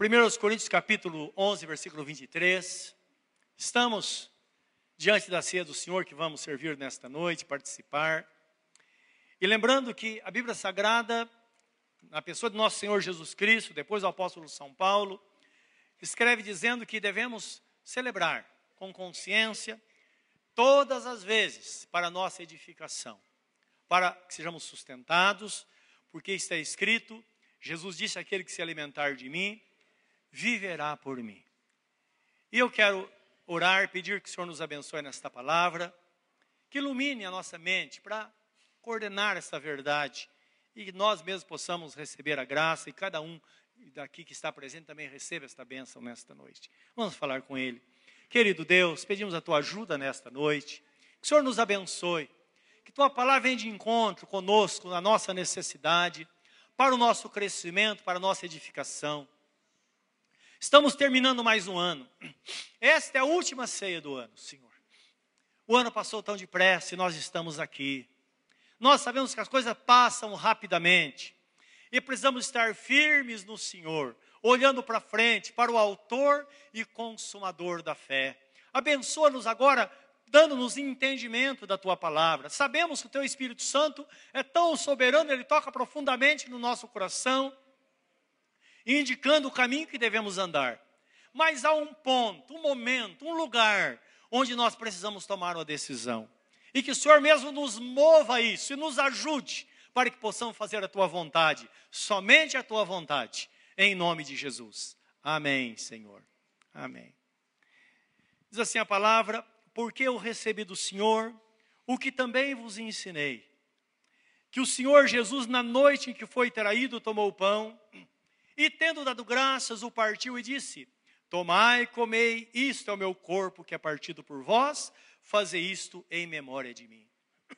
1 Coríntios capítulo 11, versículo 23. Estamos diante da ceia do Senhor que vamos servir nesta noite, participar. E lembrando que a Bíblia Sagrada, na pessoa do nosso Senhor Jesus Cristo, depois do apóstolo São Paulo, escreve dizendo que devemos celebrar com consciência todas as vezes para nossa edificação, para que sejamos sustentados, porque está escrito: Jesus disse: aquele que se alimentar de mim, viverá por mim. E eu quero orar, pedir que o Senhor nos abençoe nesta palavra, que ilumine a nossa mente para coordenar essa verdade e que nós mesmos possamos receber a graça e cada um daqui que está presente também receba esta bênção nesta noite. Vamos falar com Ele. Querido Deus, pedimos a tua ajuda nesta noite, que o Senhor nos abençoe, que tua palavra venha de encontro conosco na nossa necessidade, para o nosso crescimento, para a nossa edificação. Estamos terminando mais um ano. Esta é a última ceia do ano, Senhor. O ano passou tão depressa e nós estamos aqui. Nós sabemos que as coisas passam rapidamente e precisamos estar firmes no Senhor, olhando para frente, para o Autor e Consumador da fé. Abençoa-nos agora, dando-nos entendimento da tua palavra. Sabemos que o teu Espírito Santo é tão soberano, ele toca profundamente no nosso coração indicando o caminho que devemos andar. Mas há um ponto, um momento, um lugar onde nós precisamos tomar uma decisão. E que o Senhor mesmo nos mova a isso e nos ajude para que possamos fazer a tua vontade, somente a tua vontade, em nome de Jesus. Amém, Senhor. Amém. Diz assim a palavra: Porque eu recebi do Senhor o que também vos ensinei. Que o Senhor Jesus, na noite em que foi traído, tomou o pão e tendo dado graças, o partiu e disse: Tomai, comei, isto é o meu corpo que é partido por vós, fazei isto em memória de mim.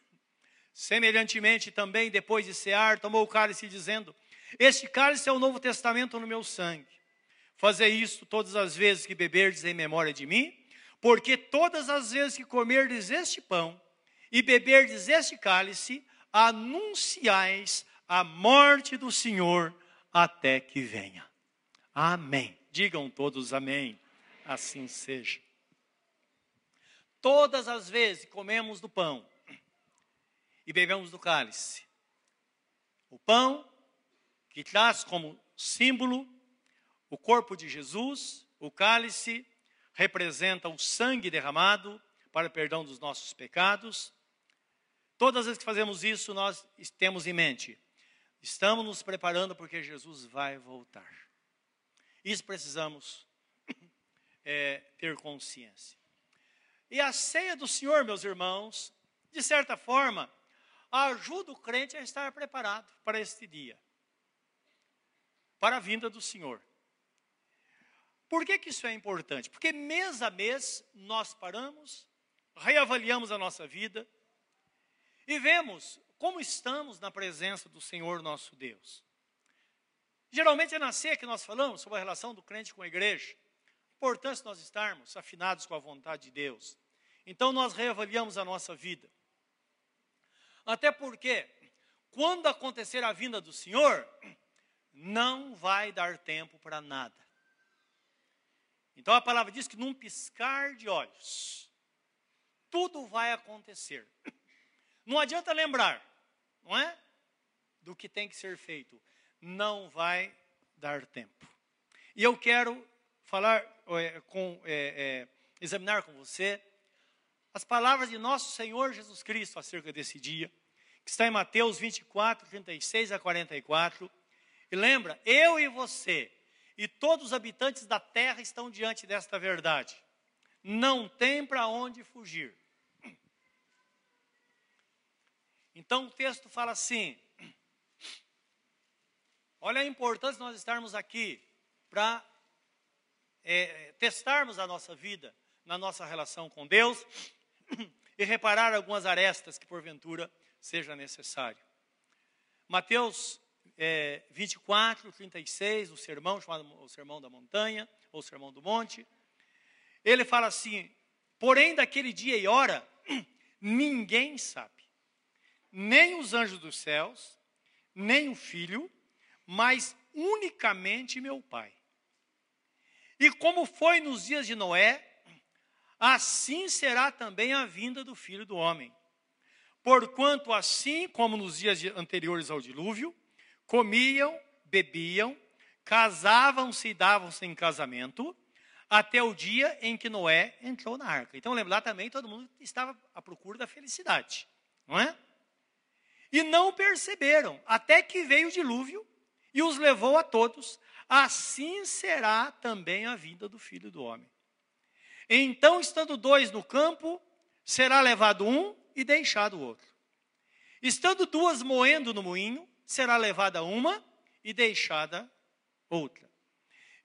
Semelhantemente, também, depois de cear, tomou o cálice, dizendo: Este cálice é o novo testamento no meu sangue. Fazei isto todas as vezes que beberdes em memória de mim, porque todas as vezes que comerdes este pão e beberdes este cálice, anunciais a morte do Senhor até que venha. Amém. Digam todos amém. Assim seja. Todas as vezes comemos do pão e bebemos do cálice, o pão que traz como símbolo o corpo de Jesus, o cálice representa o sangue derramado para o perdão dos nossos pecados. Todas as vezes que fazemos isso, nós temos em mente Estamos nos preparando porque Jesus vai voltar. Isso precisamos é, ter consciência. E a ceia do Senhor, meus irmãos, de certa forma, ajuda o crente a estar preparado para este dia, para a vinda do Senhor. Por que, que isso é importante? Porque mês a mês nós paramos, reavaliamos a nossa vida e vemos como estamos na presença do Senhor nosso Deus. Geralmente é na ceia que nós falamos sobre a relação do crente com a igreja. Importância nós estarmos afinados com a vontade de Deus. Então nós reavaliamos a nossa vida. Até porque, quando acontecer a vinda do Senhor, não vai dar tempo para nada. Então a palavra diz que num piscar de olhos, tudo vai acontecer. Não adianta lembrar, não é? Do que tem que ser feito. Não vai dar tempo. E eu quero falar, é, com, é, é, examinar com você as palavras de nosso Senhor Jesus Cristo acerca desse dia, que está em Mateus 24, 36 a 44. E lembra, eu e você e todos os habitantes da terra estão diante desta verdade. Não tem para onde fugir. Então o texto fala assim: olha a importância de nós estarmos aqui para é, testarmos a nossa vida na nossa relação com Deus e reparar algumas arestas que porventura seja necessário. Mateus é, 24, 36, o sermão chamado o Sermão da Montanha, ou Sermão do Monte, ele fala assim: porém daquele dia e hora, ninguém sabe nem os anjos dos céus, nem o filho, mas unicamente meu Pai. E como foi nos dias de Noé, assim será também a vinda do filho do homem. Porquanto, assim como nos dias anteriores ao dilúvio, comiam, bebiam, casavam-se e davam-se em casamento, até o dia em que Noé entrou na arca. Então, lembrar também, todo mundo estava à procura da felicidade, não é? E não perceberam, até que veio o dilúvio e os levou a todos. Assim será também a vida do filho do homem. Então, estando dois no campo, será levado um e deixado o outro. Estando duas moendo no moinho, será levada uma e deixada outra.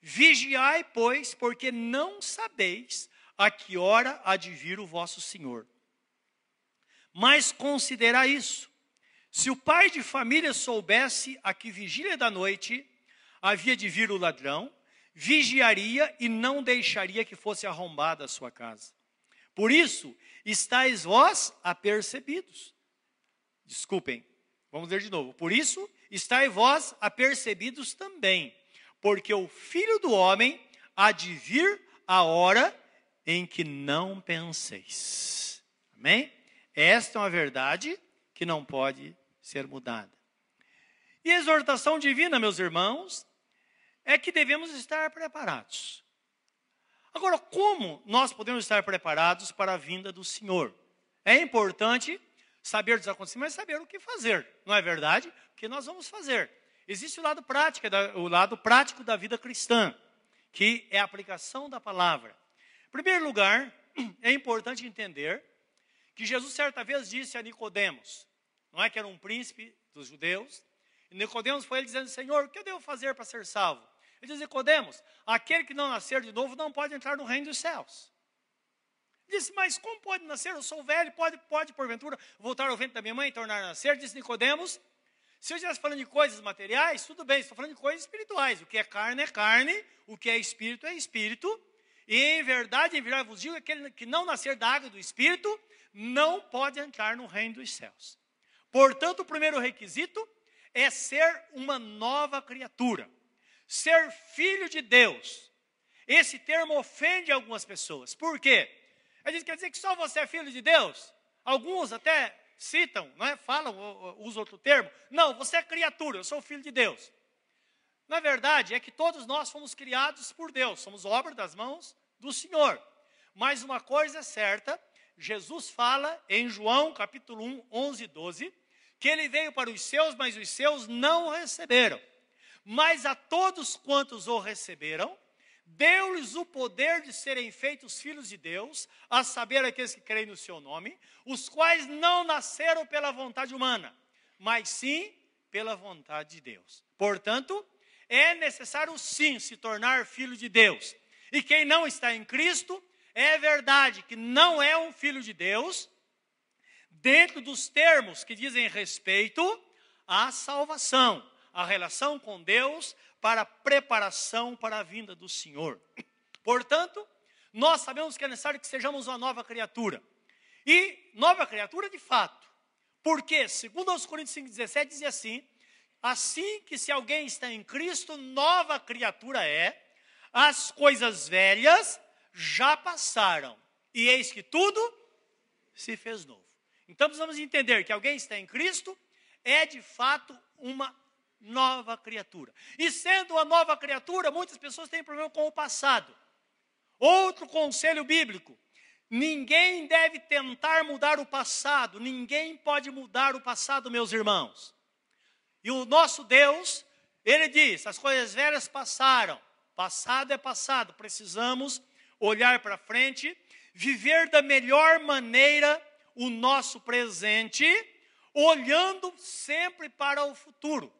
Vigiai, pois, porque não sabeis a que hora há de vir o vosso Senhor. Mas considerai isso: se o pai de família soubesse a que vigília da noite havia de vir o ladrão, vigiaria e não deixaria que fosse arrombada a sua casa. Por isso, estáis vós apercebidos. Desculpem, vamos ler de novo. Por isso, estáis vós apercebidos também porque o filho do homem há de vir a hora em que não penseis. Amém? Esta é uma verdade que não pode ser mudada. E a exortação divina, meus irmãos, é que devemos estar preparados. Agora, como nós podemos estar preparados para a vinda do Senhor? É importante saber dos acontecimentos, saber o que fazer, não é verdade? O que nós vamos fazer? Existe o lado prático, o lado prático da vida cristã, que é a aplicação da palavra. Em primeiro lugar, é importante entender que Jesus certa vez disse a Nicodemos, não é que era um príncipe dos judeus, e Nicodemos foi ele dizendo: "Senhor, o que eu devo fazer para ser salvo?" Ele diz: "Nicodemos, aquele que não nascer de novo não pode entrar no reino dos céus." Ele disse: "Mas como pode nascer? Eu sou velho, pode pode porventura voltar ao ventre da minha mãe e tornar a nascer?" Disse Nicodemos: se eu estivesse falando de coisas materiais, tudo bem, estou falando de coisas espirituais. O que é carne é carne, o que é espírito é espírito. E em verdade, em verdade vos digo, aquele que não nascer da água do espírito, não pode entrar no reino dos céus. Portanto, o primeiro requisito é ser uma nova criatura, ser filho de Deus. Esse termo ofende algumas pessoas. Por quê? Ele quer dizer que só você é filho de Deus? Alguns até citam, não é? falam, usam outro termo. Não, você é criatura, eu sou filho de Deus. Na verdade, é que todos nós fomos criados por Deus, somos obra das mãos do Senhor. Mas uma coisa é certa, Jesus fala em João capítulo 1, 11 e 12, que ele veio para os seus, mas os seus não o receberam. Mas a todos quantos o receberam, deu-lhes o poder de serem feitos filhos de Deus, a saber, aqueles que creem no seu nome, os quais não nasceram pela vontade humana, mas sim pela vontade de Deus. Portanto, é necessário sim se tornar filho de Deus. E quem não está em Cristo, é verdade que não é um filho de Deus, dentro dos termos que dizem respeito à salvação, à relação com Deus, para preparação para a vinda do Senhor. Portanto, nós sabemos que é necessário que sejamos uma nova criatura. E nova criatura de fato. Porque, segundo aos Coríntios 5,17, diz assim: assim que se alguém está em Cristo, nova criatura é, as coisas velhas já passaram, e eis que tudo se fez novo. Então precisamos entender que alguém está em Cristo é de fato uma nova criatura. E sendo uma nova criatura, muitas pessoas têm problema com o passado. Outro conselho bíblico: ninguém deve tentar mudar o passado, ninguém pode mudar o passado, meus irmãos. E o nosso Deus, ele diz: as coisas velhas passaram, passado é passado, precisamos olhar para frente, viver da melhor maneira o nosso presente, olhando sempre para o futuro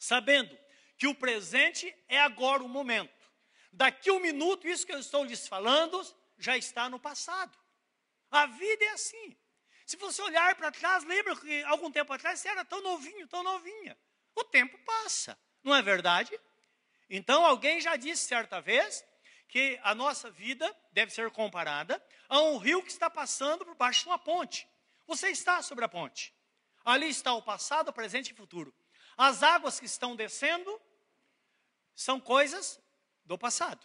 sabendo que o presente é agora o momento. Daqui um minuto, isso que eu estou lhes falando já está no passado. A vida é assim. Se você olhar para trás, lembra que algum tempo atrás você era tão novinho, tão novinha. O tempo passa, não é verdade? Então, alguém já disse certa vez que a nossa vida deve ser comparada a um rio que está passando por baixo de uma ponte. Você está sobre a ponte. Ali está o passado, o presente e o futuro. As águas que estão descendo são coisas do passado.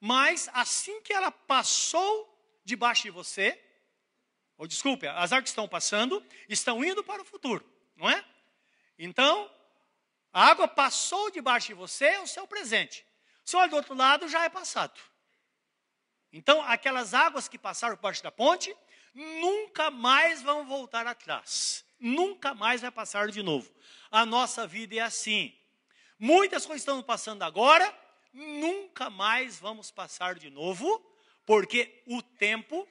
Mas assim que ela passou debaixo de você, ou desculpe, as águas que estão passando estão indo para o futuro, não é? Então, a água passou debaixo de você, é o seu presente. Se olha do outro lado, já é passado. Então, aquelas águas que passaram por baixo da ponte, nunca mais vão voltar atrás. Nunca mais vai passar de novo. A nossa vida é assim. Muitas coisas estão passando agora, nunca mais vamos passar de novo, porque o tempo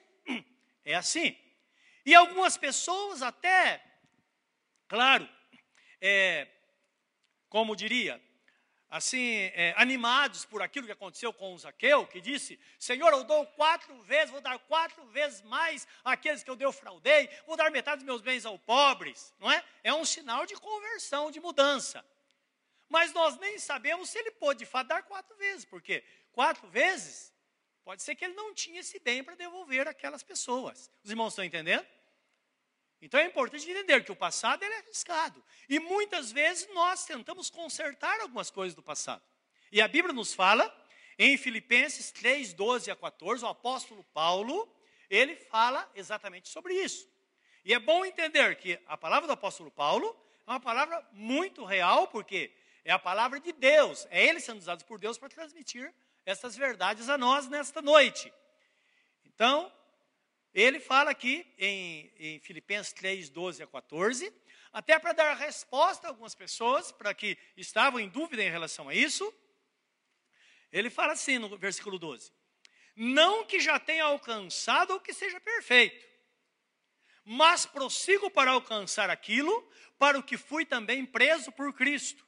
é assim. E algumas pessoas até, claro, é, como diria, assim, é, animados por aquilo que aconteceu com o Zaqueu, que disse: Senhor, eu dou quatro vezes, vou dar quatro vezes mais àqueles que eu defraudei, vou dar metade dos meus bens aos pobres, não é? É um sinal de conversão, de mudança. Mas nós nem sabemos se ele pôde de fato dar quatro vezes, porque quatro vezes pode ser que ele não tinha esse bem para devolver aquelas pessoas. Os irmãos estão entendendo? Então é importante entender que o passado é arriscado. E muitas vezes nós tentamos consertar algumas coisas do passado. E a Bíblia nos fala, em Filipenses 3, 12 a 14, o apóstolo Paulo, ele fala exatamente sobre isso. E é bom entender que a palavra do apóstolo Paulo é uma palavra muito real, porque é a palavra de Deus, é ele sendo usado por Deus para transmitir essas verdades a nós nesta noite. Então, ele fala aqui em, em Filipenses 3, 12 a 14, até para dar resposta a algumas pessoas, para que estavam em dúvida em relação a isso. Ele fala assim no versículo 12: Não que já tenha alcançado ou que seja perfeito, mas prossigo para alcançar aquilo para o que fui também preso por Cristo.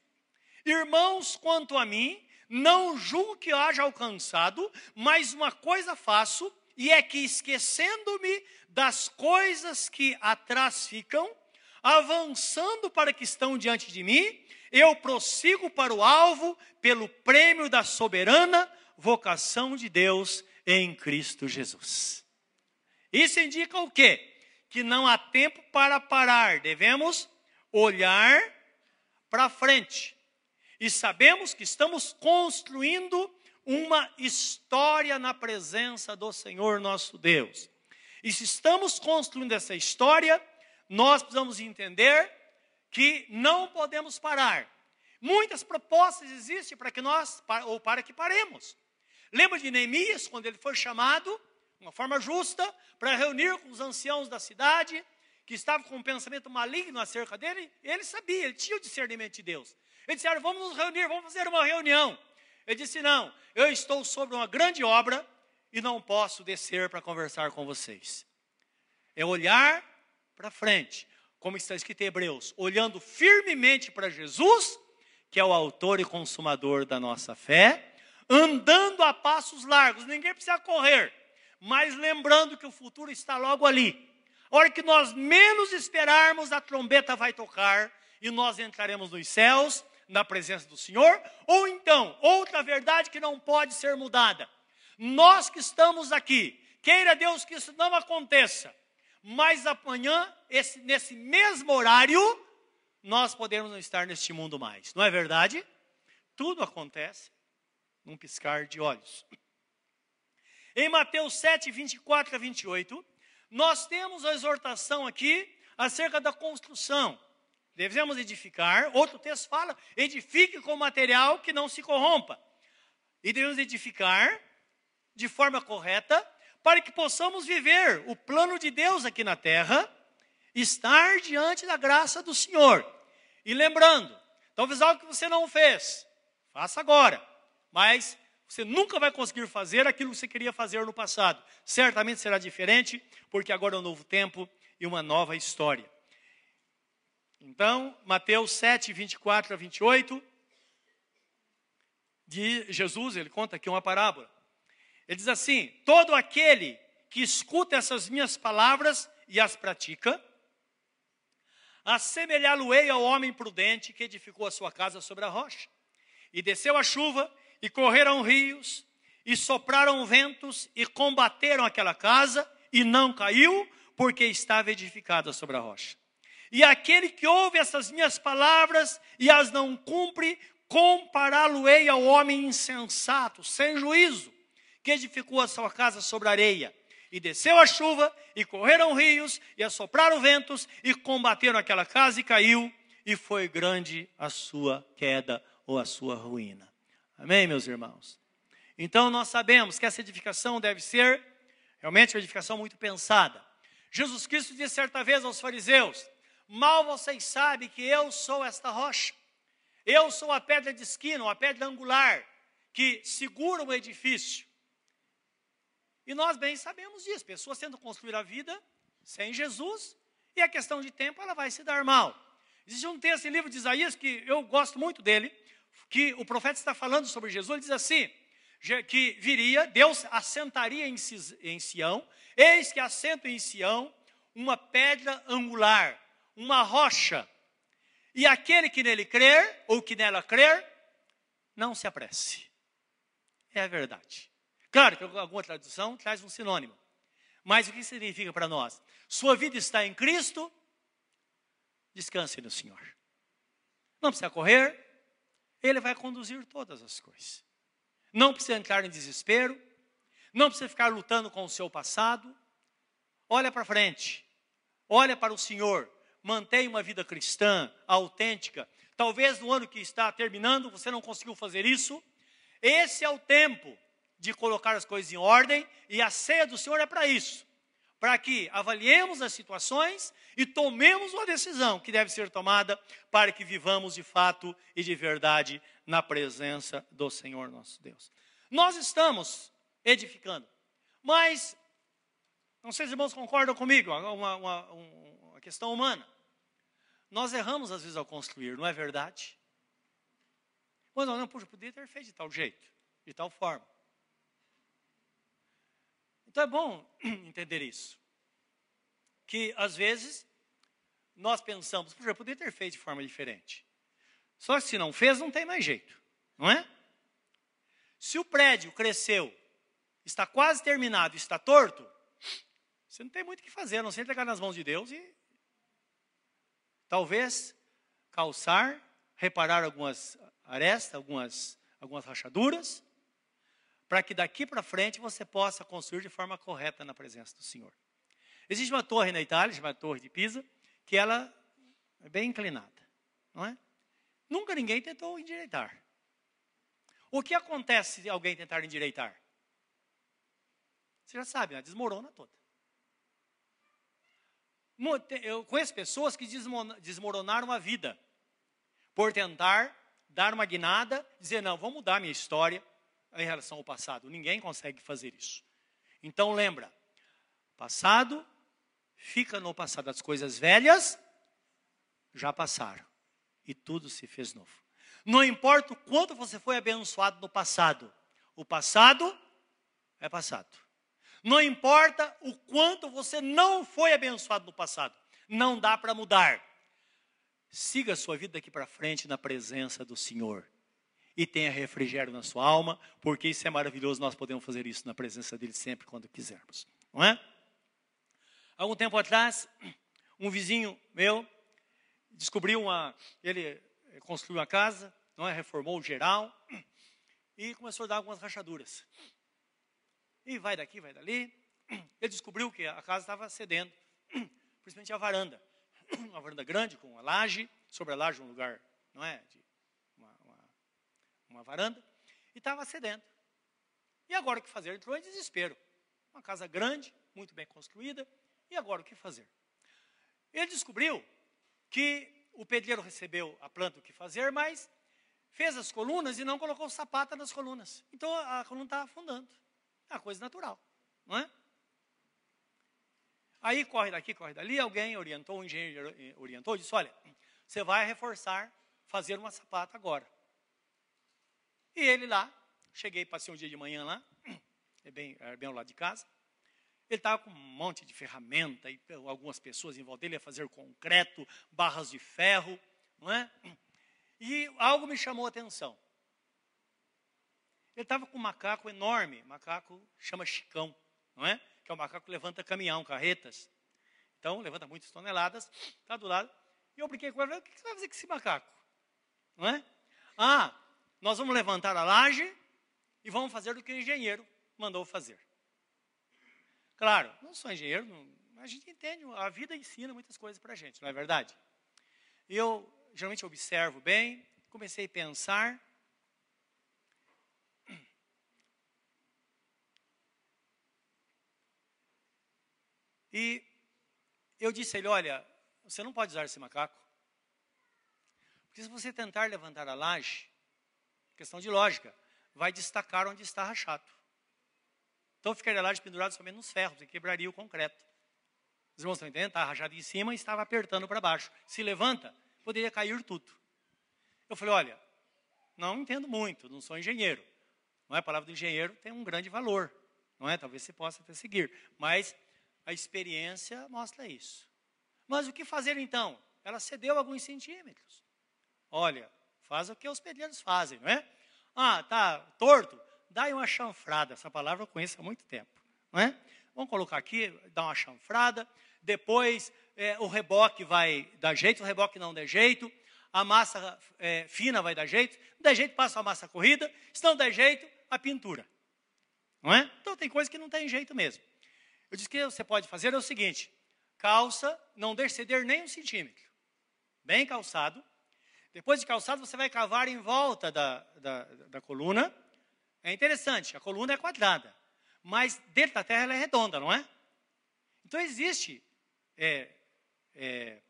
Irmãos, quanto a mim, não julgo que haja alcançado, mas uma coisa faço e é que esquecendo-me das coisas que atrás ficam, avançando para que estão diante de mim, eu prossigo para o alvo pelo prêmio da soberana vocação de Deus em Cristo Jesus. Isso indica o quê? Que não há tempo para parar, devemos olhar para frente. E sabemos que estamos construindo uma história na presença do Senhor nosso Deus. E se estamos construindo essa história, nós precisamos entender que não podemos parar. Muitas propostas existem para que nós, ou para que paremos. Lembra de Neemias, quando ele foi chamado, de uma forma justa, para reunir com os anciãos da cidade, que estavam com um pensamento maligno acerca dele? Ele sabia, ele tinha o discernimento de Deus. Eles disseram: vamos nos reunir, vamos fazer uma reunião. Ele disse: Não, eu estou sobre uma grande obra e não posso descer para conversar com vocês. É olhar para frente, como está escrito em Hebreus, olhando firmemente para Jesus, que é o autor e consumador da nossa fé, andando a passos largos, ninguém precisa correr, mas lembrando que o futuro está logo ali. A hora que nós menos esperarmos, a trombeta vai tocar e nós entraremos nos céus na presença do Senhor, ou então, outra verdade que não pode ser mudada. Nós que estamos aqui, queira Deus que isso não aconteça, mas amanhã, esse, nesse mesmo horário, nós podemos não estar neste mundo mais. Não é verdade? Tudo acontece num piscar de olhos. Em Mateus 7, 24 a 28, nós temos a exortação aqui acerca da construção. Devemos edificar. Outro texto fala: edifique com material que não se corrompa. E devemos edificar de forma correta para que possamos viver o plano de Deus aqui na terra, estar diante da graça do Senhor. E lembrando, talvez algo que você não fez, faça agora. Mas você nunca vai conseguir fazer aquilo que você queria fazer no passado. Certamente será diferente, porque agora é um novo tempo e uma nova história. Então, Mateus 7, 24 a 28, de Jesus, ele conta aqui uma parábola. Ele diz assim: Todo aquele que escuta essas minhas palavras e as pratica, assemelhá-lo-ei ao homem prudente que edificou a sua casa sobre a rocha. E desceu a chuva, e correram rios, e sopraram ventos, e combateram aquela casa, e não caiu, porque estava edificada sobre a rocha. E aquele que ouve essas minhas palavras e as não cumpre, compará-lo-ei ao homem insensato, sem juízo, que edificou a sua casa sobre areia. E desceu a chuva, e correram rios, e assopraram ventos, e combateram aquela casa, e caiu, e foi grande a sua queda ou a sua ruína. Amém, meus irmãos? Então nós sabemos que essa edificação deve ser realmente uma edificação muito pensada. Jesus Cristo disse certa vez aos fariseus: Mal vocês sabem que eu sou esta rocha. Eu sou a pedra de esquina, a pedra angular, que segura o edifício. E nós bem sabemos disso. Pessoas tendo construir a vida sem Jesus, e a questão de tempo ela vai se dar mal. Existe um texto em livro de Isaías que eu gosto muito dele, que o profeta está falando sobre Jesus, ele diz assim, que viria, Deus assentaria em Sião, eis que assento em Sião uma pedra angular, uma rocha, e aquele que nele crer, ou que nela crer, não se apresse. É a verdade. Claro que alguma tradução traz um sinônimo. Mas o que significa para nós? Sua vida está em Cristo, descanse no Senhor. Não precisa correr, Ele vai conduzir todas as coisas. Não precisa entrar em desespero, não precisa ficar lutando com o seu passado. Olha para frente, olha para o Senhor, mantenha uma vida cristã, autêntica. Talvez no ano que está terminando você não conseguiu fazer isso. Esse é o tempo de colocar as coisas em ordem e a ceia do Senhor é para isso para que avaliemos as situações e tomemos uma decisão que deve ser tomada para que vivamos de fato e de verdade na presença do Senhor nosso Deus. Nós estamos edificando, mas, não sei se os irmãos concordam comigo, uma, uma, uma questão humana. Nós erramos às vezes ao construir, não é verdade? Mas não, não, puxa, podia ter feito de tal jeito, de tal forma. Então é bom entender isso. Que às vezes nós pensamos, puxa, eu poderia ter feito de forma diferente. Só que se não fez, não tem mais jeito, não é? Se o prédio cresceu, está quase terminado, está torto, você não tem muito o que fazer, a não ser entregar nas mãos de Deus e talvez calçar, reparar algumas arestas, algumas, algumas rachaduras, para que daqui para frente você possa construir de forma correta na presença do Senhor. Existe uma torre na Itália, chamada Torre de Pisa, que ela é bem inclinada, não é? Nunca ninguém tentou endireitar. O que acontece se alguém tentar endireitar? Você já sabe, né? desmorona toda. Eu conheço pessoas que desmoronaram a vida por tentar dar uma guinada, dizer, não, vou mudar minha história, em relação ao passado. Ninguém consegue fazer isso. Então lembra, passado fica no passado. As coisas velhas já passaram e tudo se fez novo. Não importa o quanto você foi abençoado no passado, o passado é passado. Não importa o quanto você não foi abençoado no passado, não dá para mudar. Siga a sua vida daqui para frente na presença do Senhor e tenha refrigério na sua alma, porque isso é maravilhoso, nós podemos fazer isso na presença dele sempre quando quisermos, não é? Algum tempo atrás, um vizinho meu descobriu uma, ele construiu uma casa, não é? Reformou geral e começou a dar algumas rachaduras. E vai daqui, vai dali. Ele descobriu que a casa estava cedendo, principalmente a varanda. Uma varanda grande com uma laje, sobre a laje um lugar, não é, de uma varanda, e estava cedendo. E agora o que fazer? Entrou em desespero. Uma casa grande, muito bem construída, e agora o que fazer? Ele descobriu que o pedreiro recebeu a planta o que fazer, mas fez as colunas e não colocou sapata nas colunas. Então a coluna estava afundando. É uma coisa natural, não é? Aí corre daqui, corre dali, alguém orientou, um engenheiro orientou, disse: olha, você vai reforçar, fazer uma sapata agora. E ele lá, cheguei, passei um dia de manhã lá, é bem, é bem ao lado de casa. Ele estava com um monte de ferramenta e algumas pessoas em volta dele a fazer concreto, barras de ferro, não é? E algo me chamou a atenção. Ele estava com um macaco enorme, macaco chama Chicão, não é? Que é o macaco que levanta caminhão, carretas. Então, levanta muitas toneladas, está do lado. E eu brinquei com ele, o que você vai fazer com esse macaco? Não é? Ah, nós vamos levantar a laje e vamos fazer o que o engenheiro mandou fazer. Claro, não sou engenheiro, não, a gente entende, a vida ensina muitas coisas para a gente, não é verdade? Eu geralmente observo bem, comecei a pensar. E eu disse a ele: Olha, você não pode usar esse macaco. Porque se você tentar levantar a laje, questão de lógica, vai destacar onde está rachado. Então ficaria a laje pendurada somente nos ferros e quebraria o concreto. Os irmãos estão entendendo? Está rachado em cima e estava apertando para baixo. Se levanta, poderia cair tudo. Eu falei, olha, não entendo muito, não sou engenheiro. Não é? A palavra do engenheiro tem um grande valor, não é? Talvez você possa até seguir, mas a experiência mostra isso. Mas o que fazer então? Ela cedeu alguns centímetros. Olha, faz o que os pedreiros fazem, não é? Ah, tá torto? Dá uma chanfrada. Essa palavra eu conheço há muito tempo, não é? Vamos colocar aqui, dá uma chanfrada. Depois é, o reboque vai dar jeito, o reboque não der jeito. A massa é, fina vai dar jeito. Não der jeito, passa a massa corrida. Se não der jeito, a pintura. Não é? Então tem coisa que não tem jeito mesmo. Eu disse que você pode fazer é o seguinte: calça, não deixe ceder nem um centímetro. Bem calçado. Depois de calçado, você vai cavar em volta da, da, da coluna. É interessante, a coluna é quadrada, mas dentro da terra ela é redonda, não é? Então existe é, é,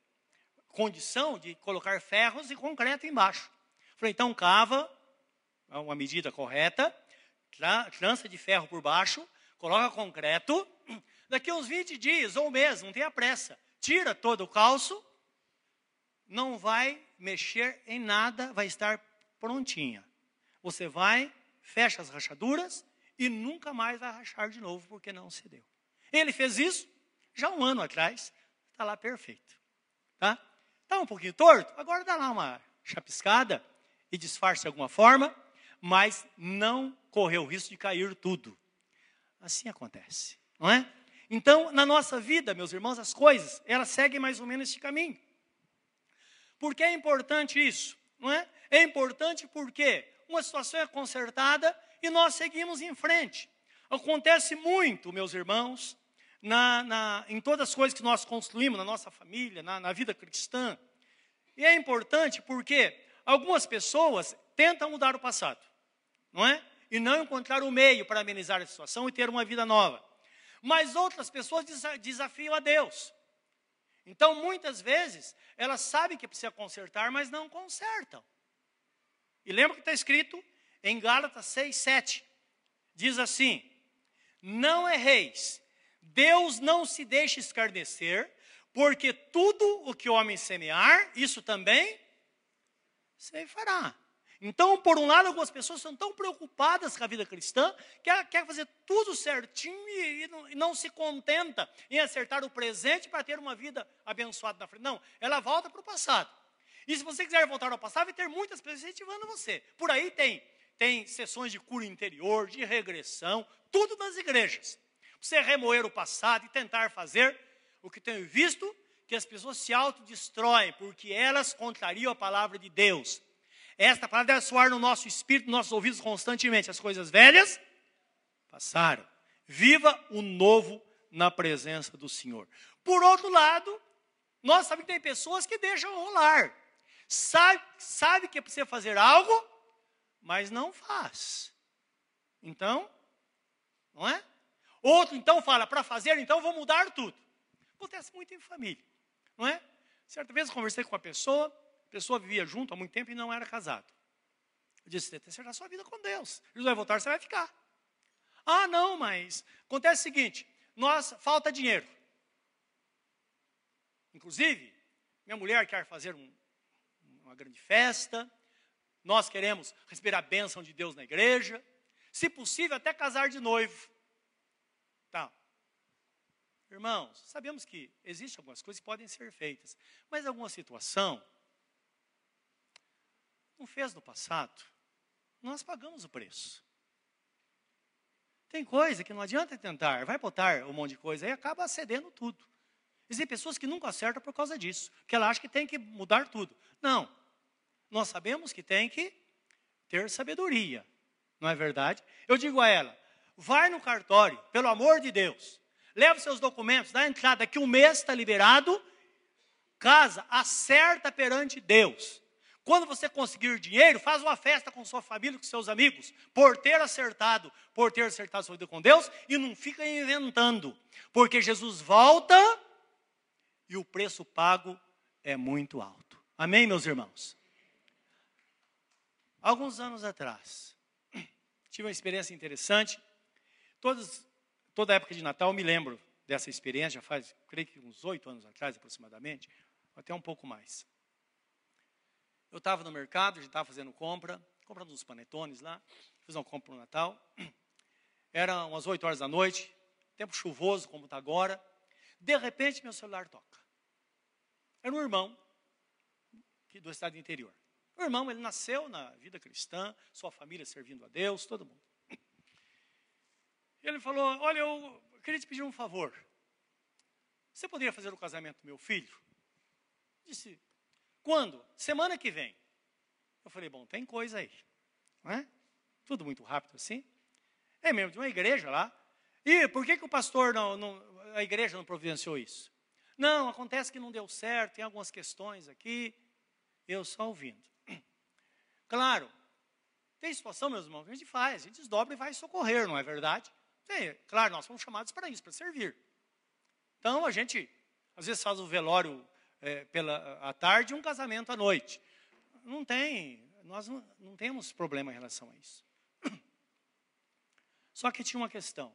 condição de colocar ferros e concreto embaixo. Falei, então cava, uma medida correta, trança de ferro por baixo, coloca concreto, daqui uns 20 dias ou mês, não tenha pressa, tira todo o calço, não vai mexer em nada, vai estar prontinha. Você vai, fecha as rachaduras e nunca mais vai rachar de novo, porque não cedeu. Ele fez isso já um ano atrás, está lá perfeito. Tá? Está um pouquinho torto, agora dá lá uma chapiscada e disfarce de alguma forma, mas não correu o risco de cair tudo. Assim acontece, não é? Então, na nossa vida, meus irmãos, as coisas, elas seguem mais ou menos esse caminho. Por que é importante isso? Não é? É importante porque uma situação é consertada e nós seguimos em frente. Acontece muito, meus irmãos, na, na, em todas as coisas que nós construímos na nossa família, na, na vida cristã. E é importante porque algumas pessoas tentam mudar o passado, não é? E não encontrar o meio para amenizar a situação e ter uma vida nova. Mas outras pessoas desafiam a Deus. Então, muitas vezes, elas sabem que precisa consertar, mas não consertam. E lembra que está escrito em Gálatas 6, 7. Diz assim: Não erreis, Deus não se deixa escarnecer, porque tudo o que o homem semear, isso também se fará. Então, por um lado, algumas pessoas são tão preocupadas com a vida cristã que ela quer fazer tudo certinho e, e, não, e não, se contenta em acertar o presente para ter uma vida abençoada na frente. Não, ela volta para o passado. E se você quiser voltar ao passado, vai ter muitas pessoas incentivando você. Por aí tem, tem sessões de cura interior, de regressão, tudo nas igrejas. Você remoer o passado e tentar fazer o que tenho visto, que as pessoas se autodestroem, porque elas contrariam a palavra de Deus. Esta palavra deve soar no nosso espírito, nos nossos ouvidos constantemente. As coisas velhas passaram. Viva o novo na presença do Senhor. Por outro lado, nós sabemos que tem pessoas que deixam rolar. Sabe, sabe que precisa fazer algo, mas não faz. Então, não é? Outro então fala, para fazer, então vou mudar tudo. Acontece muito em família, não é? Certa vez eu conversei com uma pessoa, a pessoa vivia junto há muito tempo e não era casado. Eu disse: tem que acertar sua vida com Deus. Jesus vai voltar, você vai ficar. Ah, não, mas acontece o seguinte: nós falta dinheiro. Inclusive, minha mulher quer fazer um, uma grande festa. Nós queremos receber a bênção de Deus na igreja. Se possível, até casar de noivo. Tá. Irmãos, sabemos que existem algumas coisas que podem ser feitas, mas alguma situação não fez no passado, nós pagamos o preço. Tem coisa que não adianta tentar, vai botar um monte de coisa, aí acaba cedendo tudo. Existem pessoas que nunca acertam por causa disso, que ela acha que tem que mudar tudo. Não. Nós sabemos que tem que ter sabedoria, não é verdade? Eu digo a ela: vai no cartório, pelo amor de Deus, leva seus documentos, dá entrada, daqui um mês está liberado, casa, acerta perante Deus. Quando você conseguir dinheiro, faz uma festa com sua família, com seus amigos, por ter acertado, por ter acertado sua vida com Deus, e não fica inventando, porque Jesus volta e o preço pago é muito alto. Amém, meus irmãos? Alguns anos atrás, tive uma experiência interessante. Todos, toda época de Natal eu me lembro dessa experiência, já faz, creio que uns oito anos atrás aproximadamente, até um pouco mais. Eu estava no mercado, a gente estava fazendo compra, comprando uns panetones lá, fiz uma compra no Natal. Era umas oito horas da noite, tempo chuvoso como está agora. De repente meu celular toca. Era um irmão do estado do interior. O irmão, ele nasceu na vida cristã, sua família servindo a Deus, todo mundo. Ele falou: Olha, eu queria te pedir um favor. Você poderia fazer o casamento do meu filho? Disse: Quando? Semana que vem. Eu falei: Bom, tem coisa aí. Não é? Tudo muito rápido assim. É mesmo, de uma igreja lá. E por que, que o pastor, não, não, a igreja não providenciou isso? Não, acontece que não deu certo, tem algumas questões aqui. Eu só ouvindo. Claro, tem situação, meus irmãos, a gente faz, a gente desdobra e vai socorrer, não é verdade? Sim, claro, nós fomos chamados para isso, para servir. Então, a gente, às vezes, faz o velório é, pela à tarde e um casamento à noite. Não tem, nós não, não temos problema em relação a isso. Só que tinha uma questão.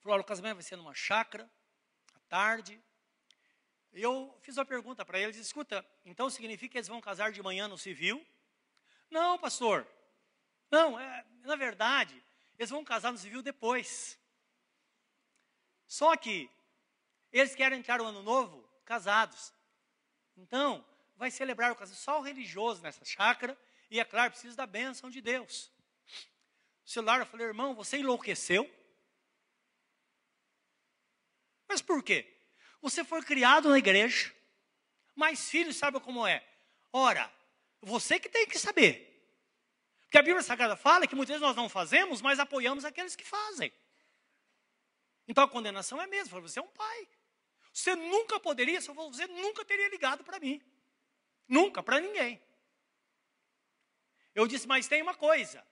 Falou, o casamento vai ser numa chácara, à tarde, eu fiz uma pergunta para eles, escuta, então significa que eles vão casar de manhã no civil? Não, pastor. Não, é, na verdade, eles vão casar no civil depois. Só que eles querem entrar no ano novo casados. Então, vai celebrar o casamento só o religioso nessa chácara, e é claro, precisa da bênção de Deus. O celular, eu falei, irmão, você enlouqueceu? Mas por quê? Você foi criado na igreja, mas filho sabe como é. Ora, você que tem que saber. Porque a Bíblia Sagrada fala que muitas vezes nós não fazemos, mas apoiamos aqueles que fazem. Então a condenação é mesmo, você é um pai. Você nunca poderia, se você nunca teria ligado para mim. Nunca, para ninguém. Eu disse, mas tem uma coisa.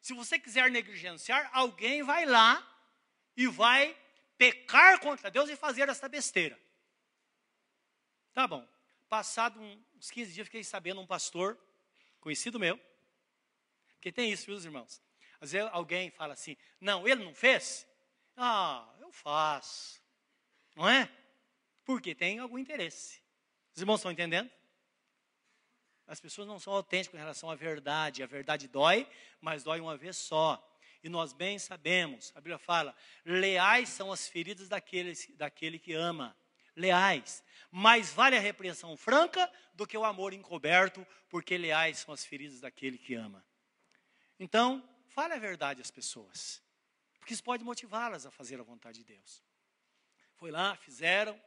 Se você quiser negligenciar, alguém vai lá e vai pecar contra Deus e fazer essa besteira. Tá bom. Passado uns 15 dias, fiquei sabendo um pastor, conhecido meu, porque tem isso, viu, irmãos? Às vezes alguém fala assim, não, ele não fez? Ah, eu faço. Não é? Porque tem algum interesse. Os irmãos estão entendendo? As pessoas não são autênticas em relação à verdade. A verdade dói, mas dói uma vez só. E nós bem sabemos, a Bíblia fala: leais são as feridas daquele, daquele que ama. Leais. Mais vale a repreensão franca do que o amor encoberto, porque leais são as feridas daquele que ama. Então, fale a verdade às pessoas, porque isso pode motivá-las a fazer a vontade de Deus. Foi lá, fizeram,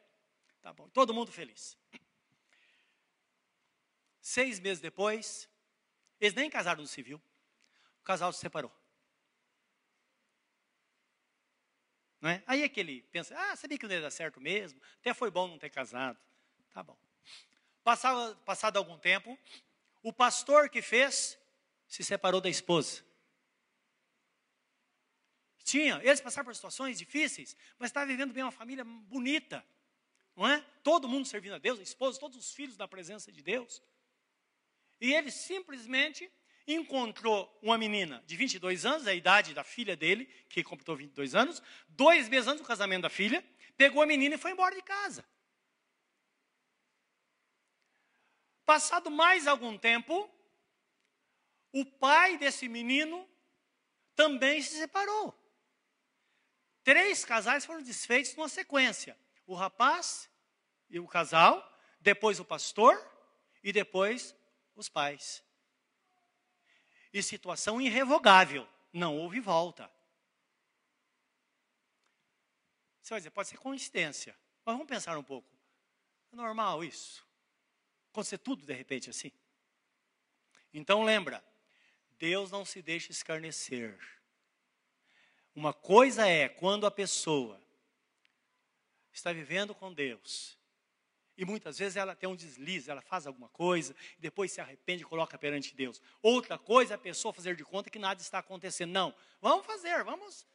tá bom, todo mundo feliz. Seis meses depois, eles nem casaram no civil, o casal se separou. Não é? Aí é que ele pensa, ah, sabia que não ia dar certo mesmo, até foi bom não ter casado. Tá bom. Passava, passado algum tempo, o pastor que fez se separou da esposa. Tinha, eles passaram por situações difíceis, mas estavam vivendo bem uma família bonita, não é? Todo mundo servindo a Deus, a esposa, todos os filhos na presença de Deus. E ele simplesmente encontrou uma menina de 22 anos, a idade da filha dele, que completou 22 anos, dois meses antes do casamento da filha, pegou a menina e foi embora de casa. Passado mais algum tempo, o pai desse menino também se separou. Três casais foram desfeitos numa sequência: o rapaz e o casal, depois o pastor e depois os pais e situação irrevogável. Não houve volta. Você vai dizer, pode ser coincidência. Mas vamos pensar um pouco. É normal isso? Acontecer tudo de repente assim? Então lembra, Deus não se deixa escarnecer. Uma coisa é quando a pessoa está vivendo com Deus e muitas vezes ela tem um deslize, ela faz alguma coisa, e depois se arrepende e coloca perante Deus. Outra coisa é a pessoa fazer de conta que nada está acontecendo. Não, vamos fazer, vamos.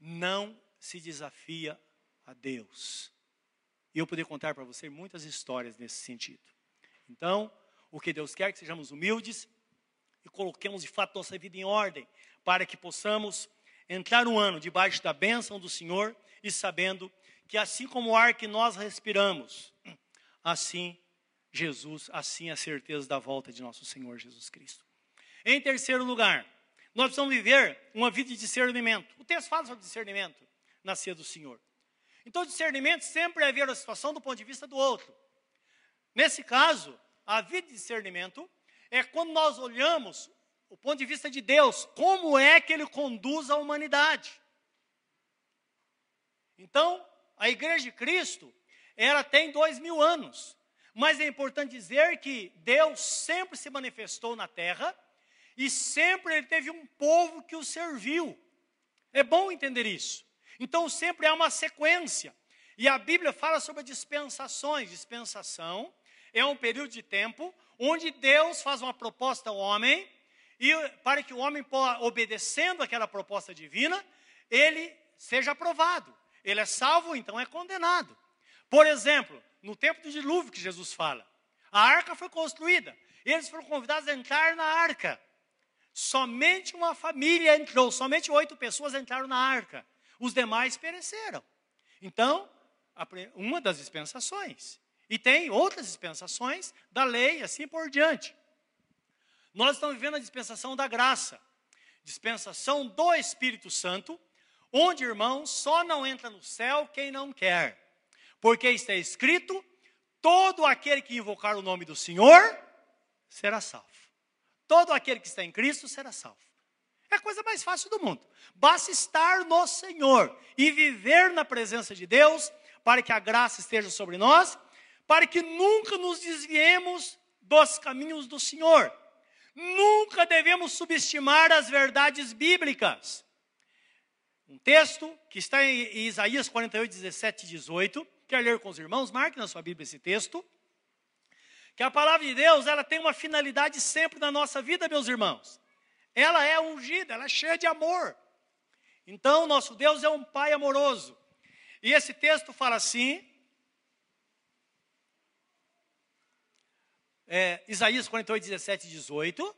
Não se desafia a Deus. E eu poderia contar para você muitas histórias nesse sentido. Então, o que Deus quer é que sejamos humildes e coloquemos de fato nossa vida em ordem, para que possamos entrar um ano debaixo da bênção do Senhor e sabendo que assim como o ar que nós respiramos, assim Jesus, assim a certeza da volta de nosso Senhor Jesus Cristo. Em terceiro lugar, nós precisamos viver uma vida de discernimento. O texto fala sobre discernimento na ceia do Senhor. Então, discernimento sempre é ver a situação do ponto de vista do outro. Nesse caso, a vida de discernimento é quando nós olhamos o ponto de vista de Deus, como é que Ele conduz a humanidade. Então, a igreja de Cristo, ela tem dois mil anos. Mas é importante dizer que Deus sempre se manifestou na terra e sempre ele teve um povo que o serviu. É bom entender isso. Então sempre há uma sequência. E a Bíblia fala sobre dispensações. Dispensação é um período de tempo onde Deus faz uma proposta ao homem e para que o homem, obedecendo aquela proposta divina, ele seja aprovado. Ele é salvo, então é condenado. Por exemplo, no tempo do dilúvio que Jesus fala, a arca foi construída. Eles foram convidados a entrar na arca. Somente uma família entrou, somente oito pessoas entraram na arca. Os demais pereceram. Então, uma das dispensações. E tem outras dispensações da lei, assim por diante. Nós estamos vivendo a dispensação da graça, dispensação do Espírito Santo, onde, irmãos, só não entra no céu quem não quer. Porque está escrito: todo aquele que invocar o nome do Senhor será salvo. Todo aquele que está em Cristo será salvo. É a coisa mais fácil do mundo. Basta estar no Senhor e viver na presença de Deus, para que a graça esteja sobre nós, para que nunca nos desviemos dos caminhos do Senhor. Nunca devemos subestimar as verdades bíblicas. Um texto que está em Isaías 48, 17 e 18. Quer ler com os irmãos? Marque na sua Bíblia esse texto. Que a palavra de Deus, ela tem uma finalidade sempre na nossa vida, meus irmãos. Ela é ungida, ela é cheia de amor. Então, nosso Deus é um Pai amoroso. E esse texto fala assim, é, Isaías 48, 17 e 18.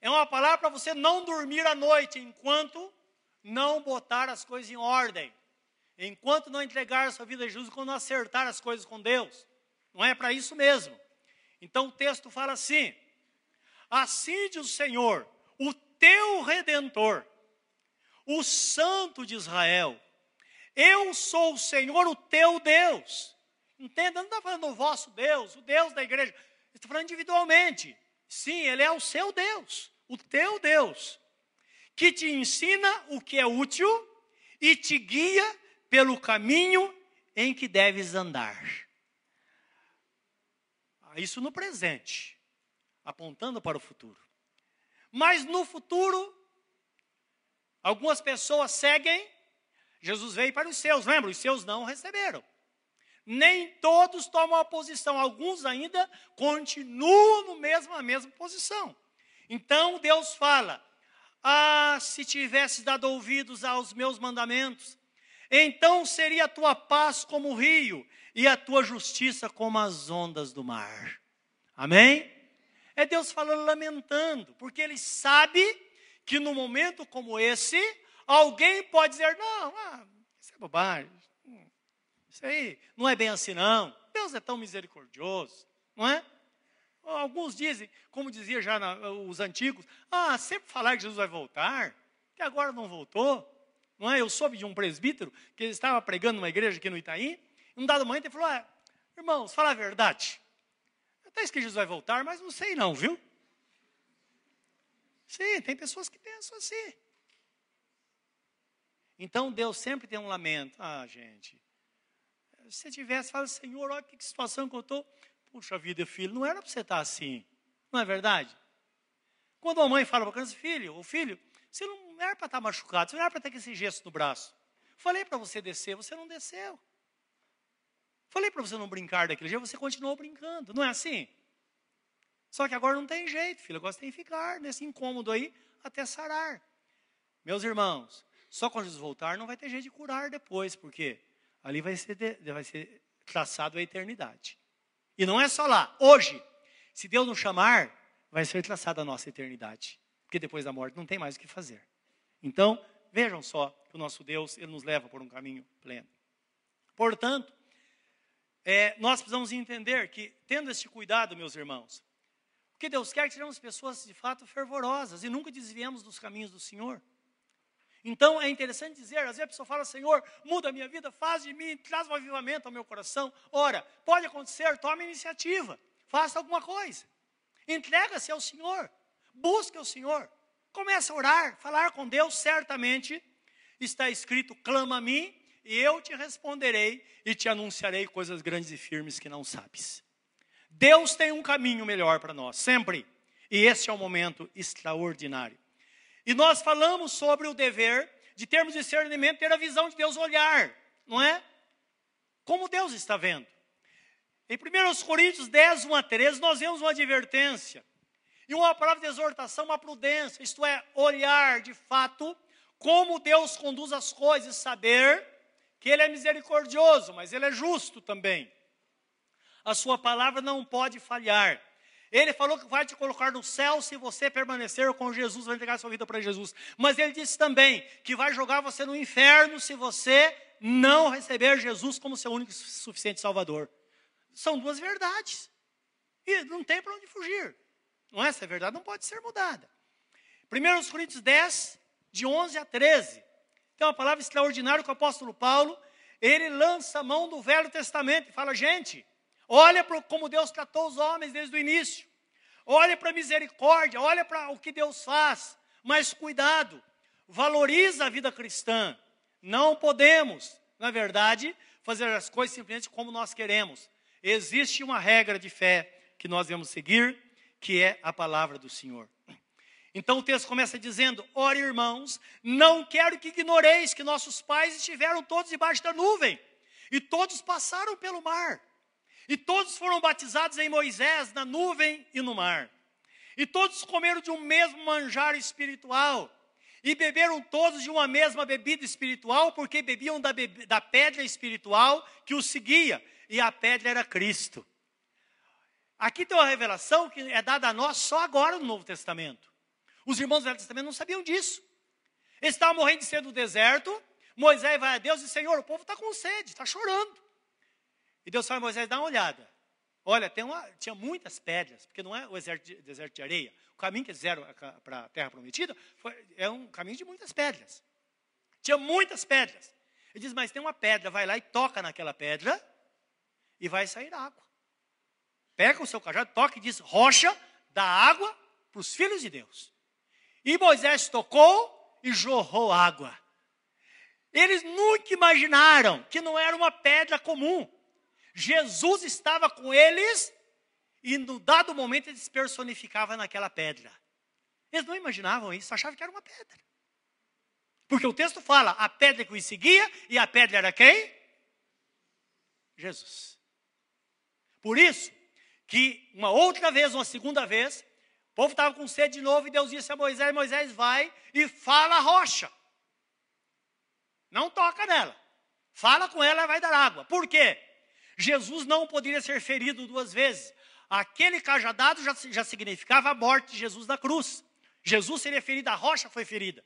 É uma palavra para você não dormir à noite enquanto não botar as coisas em ordem. Enquanto não entregar a sua vida a Jesus, quando não acertar as coisas com Deus. Não é para isso mesmo. Então o texto fala assim: Assim diz o Senhor, o teu redentor, o Santo de Israel. Eu sou o Senhor, o teu Deus. Entenda, não está falando o vosso Deus, o Deus da igreja. Está falando individualmente. Sim, Ele é o seu Deus, o teu Deus que te ensina o que é útil e te guia pelo caminho em que deves andar. Ah, isso no presente, apontando para o futuro. Mas no futuro, algumas pessoas seguem, Jesus veio para os seus, lembra? Os seus não receberam. Nem todos tomam a posição, alguns ainda continuam no mesmo, na mesma posição. Então Deus fala: ah, se tivesses dado ouvidos aos meus mandamentos, então seria a tua paz como o rio e a tua justiça como as ondas do mar. Amém? É Deus falando, lamentando, porque Ele sabe que no momento como esse, alguém pode dizer: não, ah, isso é bobagem, isso aí não é bem assim, não. Deus é tão misericordioso, não é? Alguns dizem, como dizia já na, os antigos, ah, sempre falar que Jesus vai voltar, que agora não voltou. Não é? Eu soube de um presbítero que ele estava pregando numa igreja aqui no Itaim, um dado momento ele falou, ah, irmãos, fala a verdade. Até que Jesus vai voltar, mas não sei não, viu? Sim, tem pessoas que pensam assim. Então Deus sempre tem um lamento. Ah, gente, se tivesse, fala, Senhor, olha que situação que eu estou. Puxa vida, filho, não era para você estar assim. Não é verdade? Quando a mãe fala para a criança, filho, o filho, você não era para estar machucado, você não era para ter esse gesto no braço. Falei para você descer, você não desceu. Falei para você não brincar daquele jeito, você continuou brincando. Não é assim? Só que agora não tem jeito, filho. Agora você tem que ficar nesse incômodo aí até sarar. Meus irmãos, só quando Jesus voltar não vai ter jeito de curar depois, porque ali vai ser, de, vai ser traçado a eternidade. E não é só lá. Hoje, se Deus nos chamar, vai ser traçada a nossa eternidade. Porque depois da morte não tem mais o que fazer. Então, vejam só que o nosso Deus, Ele nos leva por um caminho pleno. Portanto, é, nós precisamos entender que, tendo este cuidado, meus irmãos, o que Deus quer é que sejamos pessoas de fato fervorosas e nunca desviemos dos caminhos do Senhor. Então é interessante dizer, às vezes a pessoa fala, Senhor, muda a minha vida, faz de mim, traz um avivamento ao meu coração. Ora, pode acontecer, tome iniciativa, faça alguma coisa. Entrega-se ao Senhor, busque o Senhor, comece a orar, falar com Deus, certamente está escrito, clama a mim e eu te responderei e te anunciarei coisas grandes e firmes que não sabes. Deus tem um caminho melhor para nós, sempre. E esse é um momento extraordinário. E nós falamos sobre o dever de termos discernimento, ter a visão de Deus olhar, não é? Como Deus está vendo. Em 1 Coríntios 10, 1 a 13, nós vemos uma advertência e uma palavra de exortação, uma prudência, isto é, olhar de fato como Deus conduz as coisas, saber que Ele é misericordioso, mas Ele é justo também. A Sua palavra não pode falhar. Ele falou que vai te colocar no céu se você permanecer com Jesus, vai entregar sua vida para Jesus. Mas ele disse também que vai jogar você no inferno se você não receber Jesus como seu único e suficiente Salvador. São duas verdades. E não tem para onde fugir. Não é essa verdade não pode ser mudada. 1 Coríntios 10, de 11 a 13. Tem uma palavra extraordinária que o apóstolo Paulo, ele lança a mão do Velho Testamento e fala: gente, Olha para como Deus tratou os homens desde o início. Olha para a misericórdia, olha para o que Deus faz. Mas cuidado, valoriza a vida cristã. Não podemos, na verdade, fazer as coisas simplesmente como nós queremos. Existe uma regra de fé que nós devemos seguir, que é a palavra do Senhor. Então o texto começa dizendo: Ora, irmãos, não quero que ignoreis que nossos pais estiveram todos debaixo da nuvem, e todos passaram pelo mar e todos foram batizados em Moisés, na nuvem e no mar. E todos comeram de um mesmo manjar espiritual. E beberam todos de uma mesma bebida espiritual, porque bebiam da, da pedra espiritual que os seguia. E a pedra era Cristo. Aqui tem uma revelação que é dada a nós só agora no Novo Testamento. Os irmãos do Velho Testamento não sabiam disso. Eles estavam morrendo de sede no deserto. Moisés vai a Deus e diz: Senhor, o povo está com sede, está chorando. E Deus fala a Moisés, dá uma olhada. Olha, uma, tinha muitas pedras, porque não é o deserto de, deserto de areia. O caminho que eles fizeram para a terra prometida foi, é um caminho de muitas pedras. Tinha muitas pedras. Ele diz, mas tem uma pedra, vai lá e toca naquela pedra e vai sair água. Pega o seu cajado, toca e diz, rocha, dá água para os filhos de Deus. E Moisés tocou e jorrou água. Eles nunca imaginaram que não era uma pedra comum. Jesus estava com eles e no dado momento ele se personificava naquela pedra. Eles não imaginavam isso, achavam que era uma pedra. Porque o texto fala, a pedra que os seguia, e a pedra era quem? Jesus. Por isso, que uma outra vez, uma segunda vez, o povo estava com sede de novo, e Deus disse a Moisés, Moisés vai e fala a rocha. Não toca nela. Fala com ela, vai dar água. Por quê? Jesus não poderia ser ferido duas vezes. Aquele cajadado já, já significava a morte de Jesus na cruz. Jesus seria ferido, a rocha foi ferida.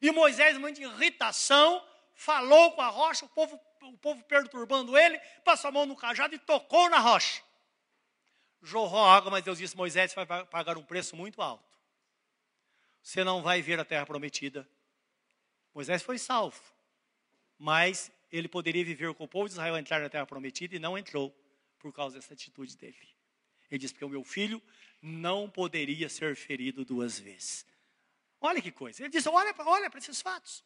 E Moisés, muito irritação, falou com a rocha, o povo, o povo perturbando ele, passou a mão no cajado e tocou na rocha. Jorrou água, mas Deus disse: Moisés, vai pagar um preço muito alto. Você não vai ver a terra prometida. Moisés foi salvo, mas ele poderia viver com o povo de Israel entrar na terra prometida e não entrou por causa dessa atitude dele. Ele diz: Porque o meu filho não poderia ser ferido duas vezes. Olha que coisa. Ele diz: Olha, olha para esses fatos.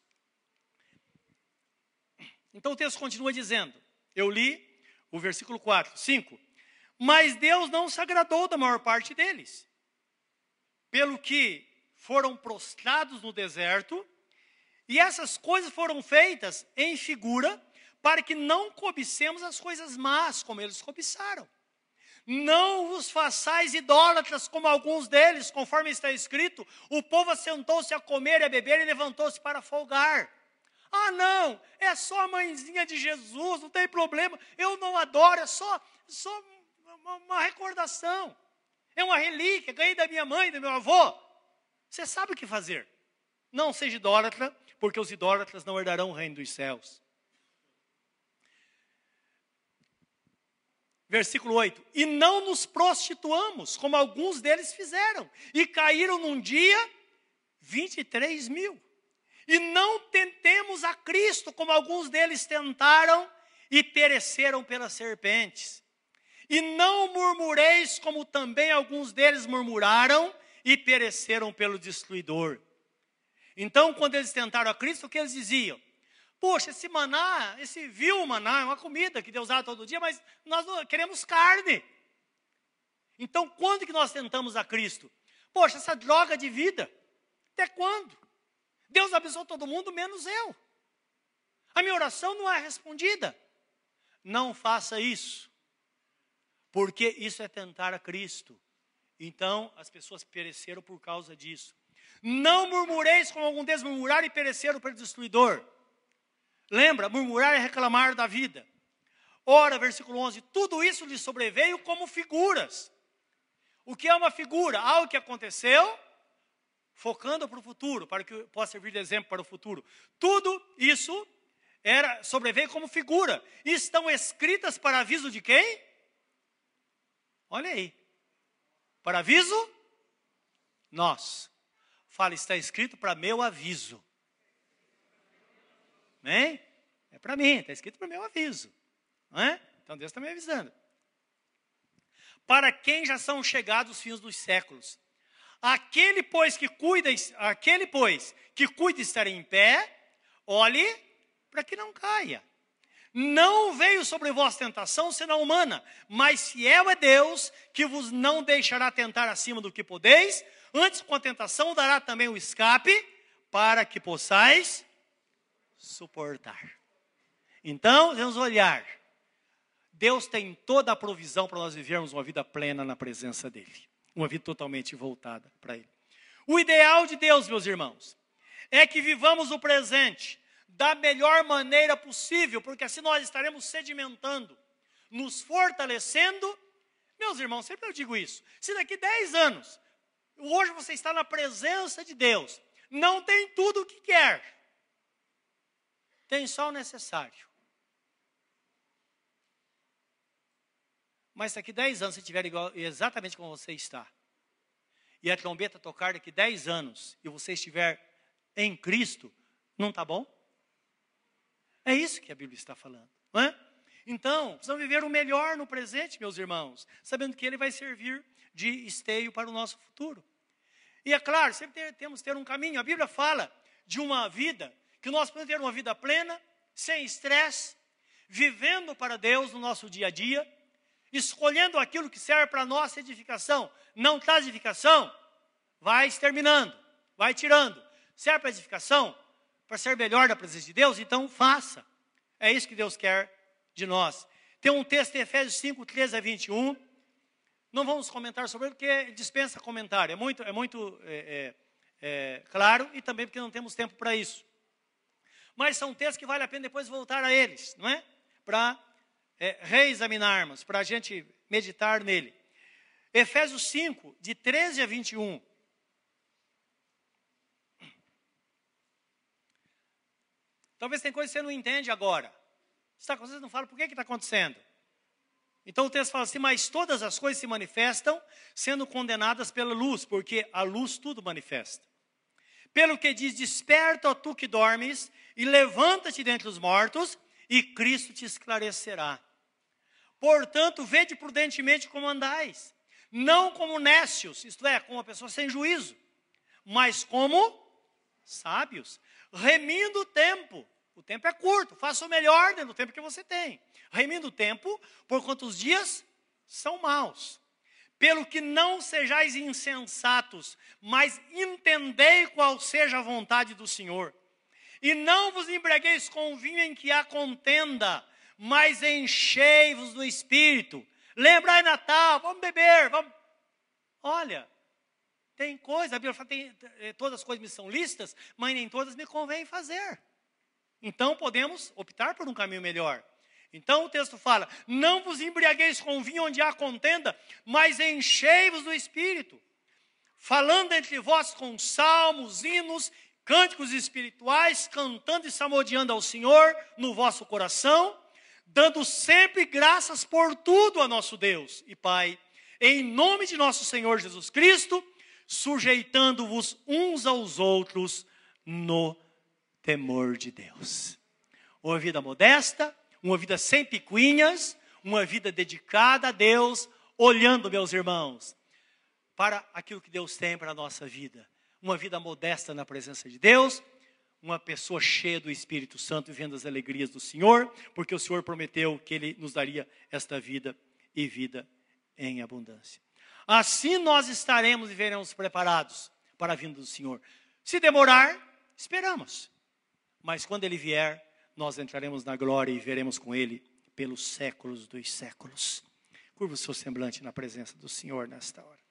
Então o texto continua dizendo: Eu li o versículo 4, 5. Mas Deus não se agradou da maior parte deles. pelo que foram prostrados no deserto, e essas coisas foram feitas em figura para que não cobicemos as coisas más, como eles cobiçaram. Não vos façais idólatras como alguns deles, conforme está escrito: o povo assentou-se a comer e a beber e levantou-se para folgar. Ah, não, é só a mãezinha de Jesus, não tem problema, eu não adoro, é só, só uma, recordação, é uma relíquia, ganhei da minha mãe, do meu avô. Você sabe o que fazer. Não seja idólatra, porque os idólatras não herdarão o reino dos céus. Versículo 8: E não nos prostituamos, como alguns deles fizeram, e caíram num dia 23 mil. E não tentemos a Cristo, como alguns deles tentaram e pereceram pelas serpentes. E não murmureis, como também alguns deles murmuraram e pereceram pelo destruidor. Então, quando eles tentaram a Cristo, o que eles diziam? Poxa, esse maná, esse vil maná, é uma comida que Deus dá todo dia, mas nós queremos carne. Então, quando que nós tentamos a Cristo? Poxa, essa droga de vida, até quando? Deus abençoou todo mundo, menos eu. A minha oração não é respondida. Não faça isso, porque isso é tentar a Cristo. Então, as pessoas pereceram por causa disso. Não murmureis como algum deles murmuraram e pereceram pelo destruidor. Lembra, murmurar é reclamar da vida. Ora, versículo 11: tudo isso lhe sobreveio como figuras. O que é uma figura? Algo que aconteceu, focando para o futuro, para que possa servir de exemplo para o futuro. Tudo isso era sobreveio como figura. Estão escritas para aviso de quem? Olha aí. Para aviso? Nós. Fala, está escrito para meu aviso. Amém? É para mim, está escrito para meu aviso. É? Então Deus está me avisando. Para quem já são chegados os fins dos séculos. Aquele, pois, que cuida, aquele, pois, que cuida estar em pé, olhe para que não caia. Não veio sobre vós tentação senão humana, mas fiel é Deus, que vos não deixará tentar acima do que podeis, antes com a tentação dará também o escape, para que possais suportar. Então, vamos olhar. Deus tem toda a provisão para nós vivermos uma vida plena na presença dEle. Uma vida totalmente voltada para Ele. O ideal de Deus, meus irmãos, é que vivamos o presente da melhor maneira possível, porque assim nós estaremos sedimentando, nos fortalecendo. Meus irmãos, sempre eu digo isso. Se daqui 10 anos, hoje você está na presença de Deus, não tem tudo o que quer, tem só o necessário. Mas daqui 10 anos, se estiver exatamente como você está, e a trombeta tocar daqui 10 anos, e você estiver em Cristo, não está bom? É isso que a Bíblia está falando, não é? Então, precisamos viver o melhor no presente, meus irmãos, sabendo que Ele vai servir de esteio para o nosso futuro. E é claro, sempre temos que ter um caminho. A Bíblia fala de uma vida que nós podemos ter uma vida plena, sem estresse, vivendo para Deus no nosso dia a dia, escolhendo aquilo que serve para a nossa edificação. Não traz edificação, vai exterminando, vai tirando. Serve para edificação, para ser melhor da presença de Deus, então faça. É isso que Deus quer de nós. Tem um texto em Efésios 5, 13 a 21. Não vamos comentar sobre ele, porque dispensa comentário. É muito, é muito é, é, é, claro e também porque não temos tempo para isso. Mas são textos que vale a pena depois voltar a eles, não é? Para é, reexaminarmos, para a gente meditar nele. Efésios 5, de 13 a 21. Talvez tem coisa que você não entende agora. Está acontecendo, não fala por que está acontecendo. Então o texto fala assim: Mas todas as coisas se manifestam sendo condenadas pela luz, porque a luz tudo manifesta. Pelo que diz: Desperta, ó tu que dormes, e levanta-te dentre os mortos, e Cristo te esclarecerá. Portanto, vede prudentemente como andais, não como nécios, isto é, como uma pessoa sem juízo, mas como sábios, remindo o tempo. O tempo é curto, faça o melhor dentro do tempo que você tem. Remindo o tempo, por quantos dias são maus. pelo que não sejais insensatos, mas entendei qual seja a vontade do Senhor. E não vos embriagueis com vinho em que há contenda, mas enchei-vos do Espírito. Lembrai Natal, vamos beber, vamos. Olha, tem coisa, a Bíblia fala, tem, eh, todas as coisas me são listas, mas nem todas me convém fazer. Então podemos optar por um caminho melhor. Então o texto fala: Não vos embriagueis com vinho onde há contenda, mas enchei-vos do espírito, falando entre vós com salmos, hinos, cânticos espirituais, cantando e salmodiando ao Senhor no vosso coração, dando sempre graças por tudo a nosso Deus e Pai, em nome de nosso Senhor Jesus Cristo, sujeitando-vos uns aos outros no temor de Deus. Uma vida modesta, uma vida sem picuinhas, uma vida dedicada a Deus, olhando, meus irmãos, para aquilo que Deus tem para a nossa vida. Uma vida modesta na presença de Deus, uma pessoa cheia do Espírito Santo, vivendo as alegrias do Senhor, porque o Senhor prometeu que Ele nos daria esta vida e vida em abundância. Assim nós estaremos e veremos preparados para a vinda do Senhor. Se demorar, esperamos. Mas quando Ele vier, nós entraremos na glória e veremos com Ele pelos séculos dos séculos. Curva o seu semblante na presença do Senhor nesta hora.